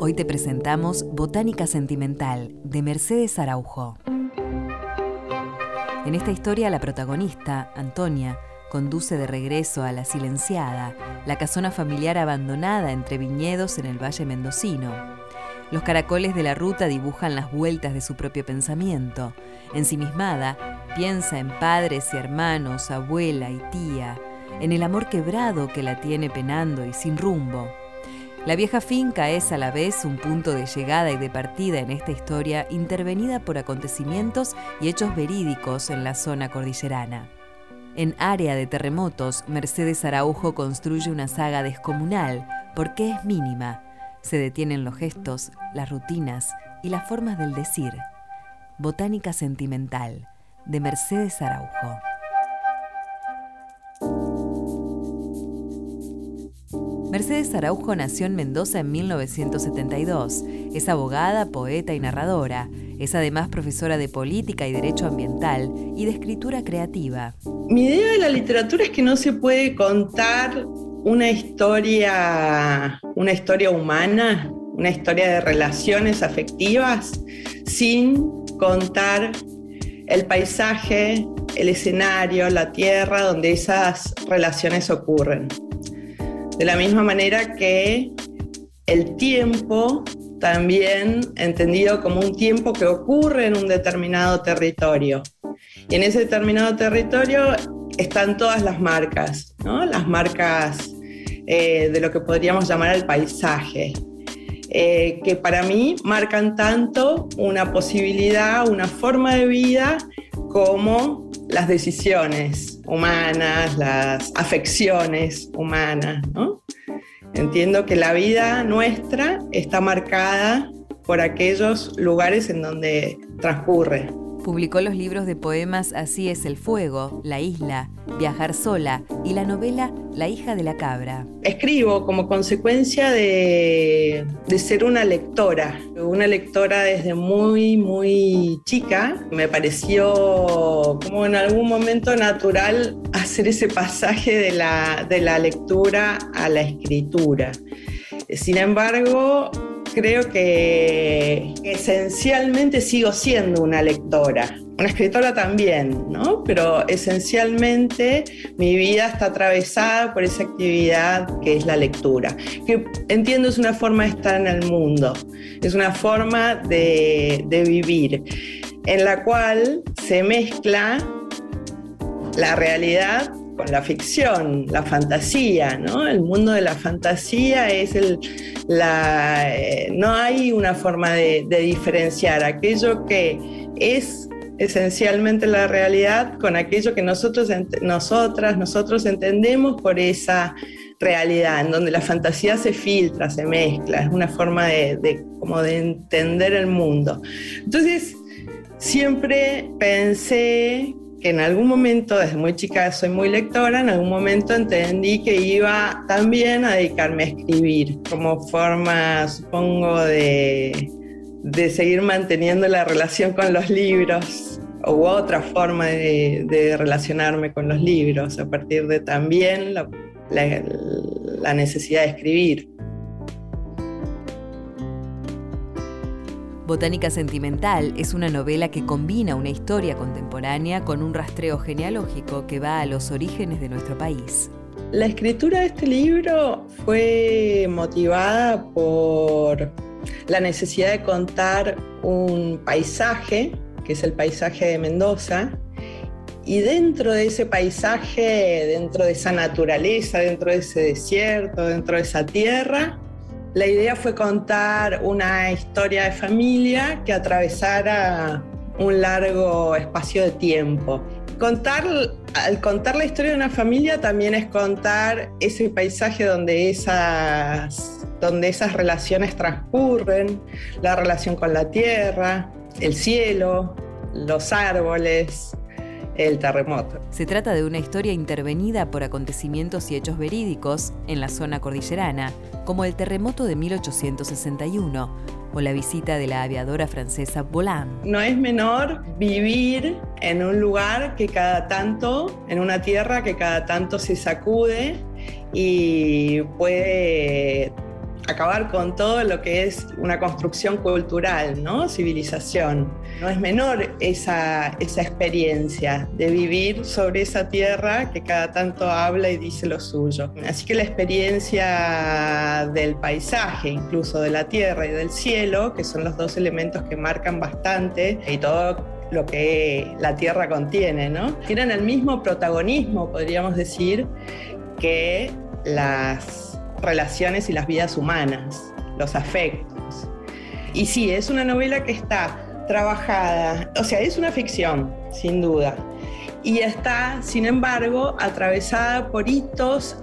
Hoy te presentamos Botánica Sentimental, de Mercedes Araujo. En esta historia la protagonista, Antonia, conduce de regreso a La Silenciada, la casona familiar abandonada entre viñedos en el Valle Mendocino. Los caracoles de la ruta dibujan las vueltas de su propio pensamiento. Ensimismada, piensa en padres y hermanos, abuela y tía, en el amor quebrado que la tiene penando y sin rumbo. La vieja finca es a la vez un punto de llegada y de partida en esta historia intervenida por acontecimientos y hechos verídicos en la zona cordillerana. En área de terremotos, Mercedes Araujo construye una saga descomunal porque es mínima. Se detienen los gestos, las rutinas y las formas del decir. Botánica Sentimental, de Mercedes Araujo. Mercedes Araujo nació en Mendoza en 1972. Es abogada, poeta y narradora. Es además profesora de política y derecho ambiental y de escritura creativa. Mi idea de la literatura es que no se puede contar una historia, una historia humana, una historia de relaciones afectivas sin contar el paisaje, el escenario, la tierra donde esas relaciones ocurren. De la misma manera que el tiempo también entendido como un tiempo que ocurre en un determinado territorio. Y en ese determinado territorio están todas las marcas, ¿no? las marcas eh, de lo que podríamos llamar el paisaje, eh, que para mí marcan tanto una posibilidad, una forma de vida, como las decisiones humanas, las afecciones humanas, Entiendo que la vida nuestra está marcada por aquellos lugares en donde transcurre. Publicó los libros de poemas Así es el fuego, La isla, Viajar sola y la novela La hija de la cabra. Escribo como consecuencia de, ser una lectora, una lectora desde muy, muy chica. Me pareció como en algún momento natural hacer ese pasaje de la, de la lectura a la escritura. Sin embargo, creo que esencialmente sigo siendo una lectora. Una escritora también, ¿no? Pero esencialmente mi vida está atravesada por esa actividad que es la lectura, que entiendo es una forma de estar en el mundo, es una forma de, de vivir, en la cual se mezcla la realidad con la ficción, la fantasía, ¿no? El mundo de la fantasía es el, la, eh, no hay una forma de, diferenciar aquello que es esencialmente la realidad con aquello que nosotros, nosotras, nosotros entendemos por esa realidad, en donde la fantasía se filtra, se mezcla, es una forma de, como de entender el mundo. Entonces, siempre pensé en algún momento, desde muy chica soy muy lectora, en algún momento entendí que iba también a dedicarme a escribir como forma, supongo, de, de seguir manteniendo la relación con los libros u otra forma de, relacionarme con los libros, a partir de también la necesidad de escribir. Botánica Sentimental es una novela que combina una historia contemporánea con un rastreo genealógico que va a los orígenes de nuestro país. La escritura de este libro fue motivada por la necesidad de contar un paisaje, que es el paisaje de Mendoza, y dentro de ese paisaje, dentro de esa naturaleza, dentro de ese desierto, dentro de esa tierra, la idea fue contar una historia de familia que atravesara un largo espacio de tiempo. Contar, al contar la historia de una familia también es contar ese paisaje donde, esas, donde esas relaciones transcurren, la relación con la tierra, el cielo, los árboles, el terremoto. Se trata de una historia intervenida por acontecimientos y hechos verídicos en la zona cordillerana, como el terremoto de 1861 o la visita de la aviadora francesa Volant. No es menor vivir en un lugar que cada tanto, en una tierra que cada tanto se sacude y puede acabar con todo lo que es una construcción cultural, ¿no? Civilización. No es menor esa, esa experiencia de vivir sobre esa tierra que cada tanto habla y dice lo suyo. Así que la experiencia del paisaje, incluso de la tierra y del cielo, que son los dos elementos que marcan bastante y todo lo que la tierra contiene, ¿no? Tienen el mismo protagonismo, podríamos decir, que las relaciones y las vidas humanas, los afectos. Y sí, es una novela que está trabajada, o sea, es una ficción, sin duda, y está, sin embargo, atravesada por hitos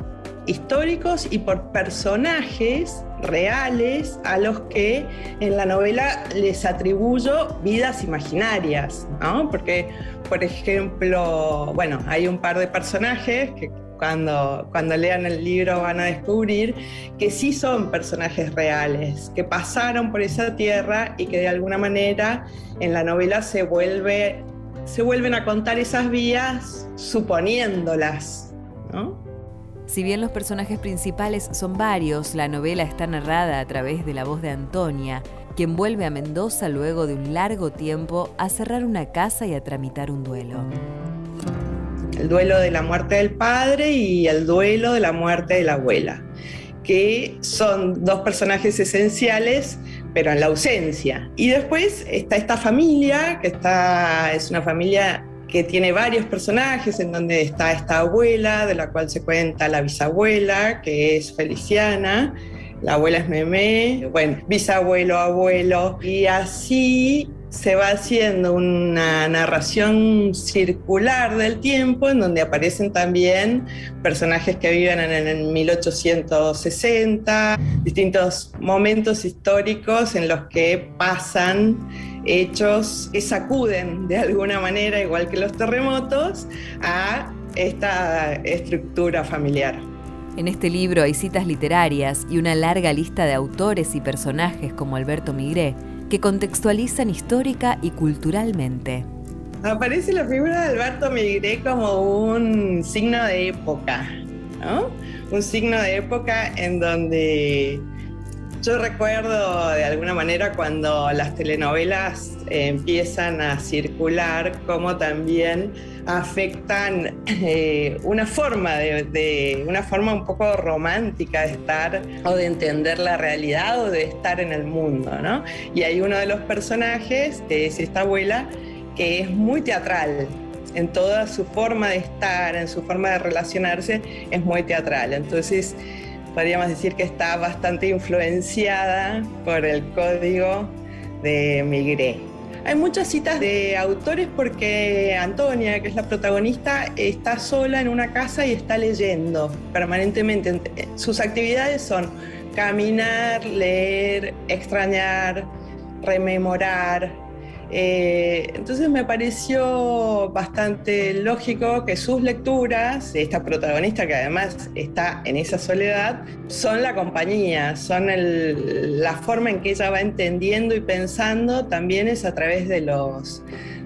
históricos y por personajes reales a los que en la novela les atribuyo vidas imaginarias, ¿no? Porque, por ejemplo, bueno, hay un par de personajes que cuando, lean el libro van a descubrir que sí son personajes reales, que pasaron por esa tierra y que de alguna manera en la novela se, vuelve, se vuelven a contar esas vías suponiéndolas. Si bien los personajes principales son varios, la novela está narrada a través de la voz de Antonia, quien vuelve a Mendoza luego de un largo tiempo a cerrar una casa y a tramitar un duelo el duelo de la muerte del padre y el duelo de la muerte de la abuela, que son dos personajes esenciales, pero en la ausencia. Y después está esta familia, que está, es una familia que tiene varios personajes, en donde está esta abuela, de la cual se cuenta la bisabuela, que es Feliciana, la abuela es Memé, bueno, bisabuelo, abuelo, y así se va haciendo una narración circular del tiempo en donde aparecen también personajes que viven en el 1860, distintos momentos históricos en los que pasan hechos que sacuden de alguna manera, igual que los terremotos, a esta estructura familiar. En este libro hay citas literarias y una larga lista de autores y personajes como Alberto Migré, que contextualizan histórica y culturalmente. Aparece la figura de Alberto Migré como un signo de época, ¿no? Un signo de época en donde yo recuerdo de alguna manera cuando las telenovelas empiezan a circular, como también afectan eh, una forma de, una forma un poco romántica de estar o de entender la realidad o de estar en el mundo, ¿no? Y hay uno de los personajes, que es esta abuela, que es muy teatral, en toda su forma de estar, en su forma de relacionarse, es muy teatral. Entonces, podríamos decir que está bastante influenciada por el código de Migré. Hay muchas citas de autores porque Antonia, que es la protagonista, está sola en una casa y está leyendo permanentemente. Sus actividades son caminar, leer, extrañar, rememorar, eh, entonces me pareció bastante lógico que sus lecturas, esta protagonista que además está en esa soledad, son la compañía, son la forma en que ella va entendiendo y pensando también es a través de los,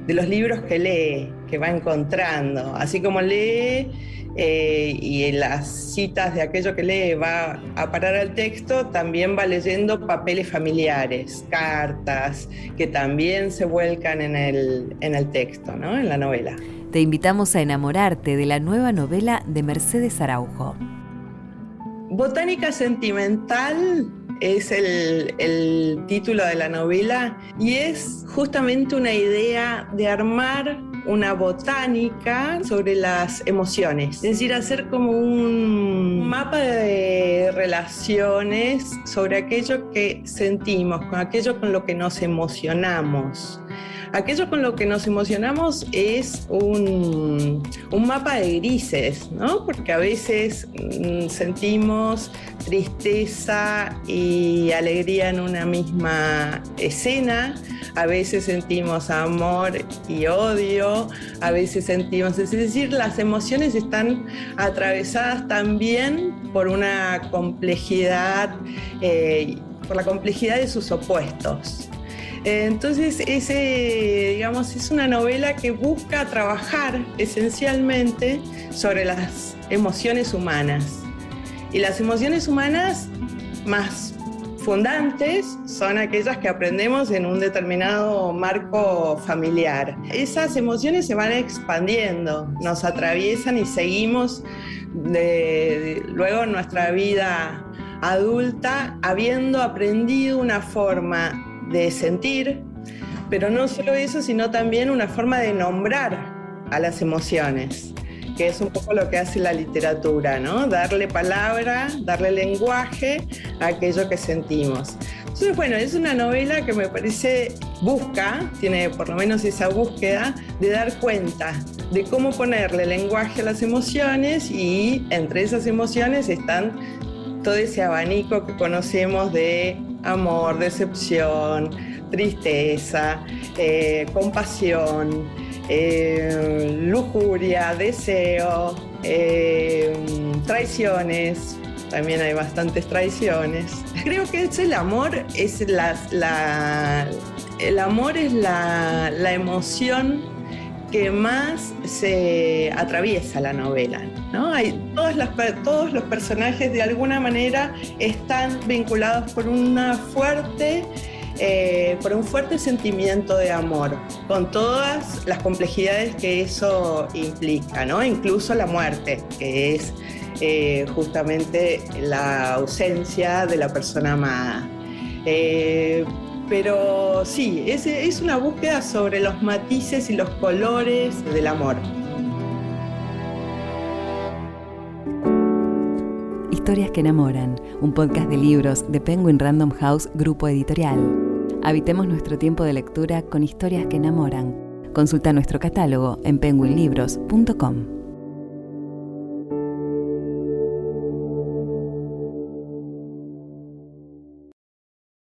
de los libros que lee, que va encontrando. Así como lee eh, y en las citas de aquello que lee va a parar al texto, también va leyendo papeles familiares, cartas, que también se vuelcan en el, en el texto, ¿no? en la novela. Te invitamos a enamorarte de la nueva novela de Mercedes Araujo. Botánica Sentimental es el, el, título de la novela y es justamente una idea de armar una botánica sobre las emociones, es decir, hacer como un mapa de relaciones sobre aquello que sentimos, con aquello con lo que nos emocionamos. Aquello con lo que nos emocionamos es un, mapa de grises, ¿no? Porque a veces mm, sentimos tristeza y alegría en una misma escena. A veces sentimos amor y odio, a veces sentimos, es decir, las emociones están atravesadas también por una complejidad, eh, por la complejidad de sus opuestos. Entonces, ese, digamos, es una novela que busca trabajar esencialmente sobre las emociones humanas. Y las emociones humanas más fundantes son aquellas que aprendemos en un determinado marco familiar. Esas emociones se van expandiendo, nos atraviesan y seguimos luego en nuestra vida adulta habiendo aprendido una forma de sentir, pero no solo eso, sino también una forma de nombrar a las emociones, que es un poco lo que hace la literatura, ¿no? Darle palabra, darle lenguaje a aquello que sentimos. Entonces, bueno, es una novela que me parece busca, tiene por lo menos esa búsqueda de dar cuenta de cómo ponerle lenguaje a las emociones y entre esas emociones están todo ese abanico que conocemos de amor, decepción, tristeza, eh, compasión, eh, lujuria, deseo, eh, traiciones. También hay bastantes traiciones. Creo que el amor, es la, el amor es la, la emoción que más se atraviesa la novela. ¿no? Hay, todos los personajes de alguna manera están vinculados por una fuerte eh, por un fuerte sentimiento de amor, con todas las complejidades que eso implica, ¿no? incluso la muerte, que es eh, justamente la ausencia de la persona amada. Eh, pero sí, es, es una búsqueda sobre los matices y los colores del amor. Historias que enamoran, un podcast de libros de Penguin Random House Grupo Editorial. Habitemos nuestro tiempo de lectura con historias que enamoran. Consulta nuestro catálogo en penguinlibros.com.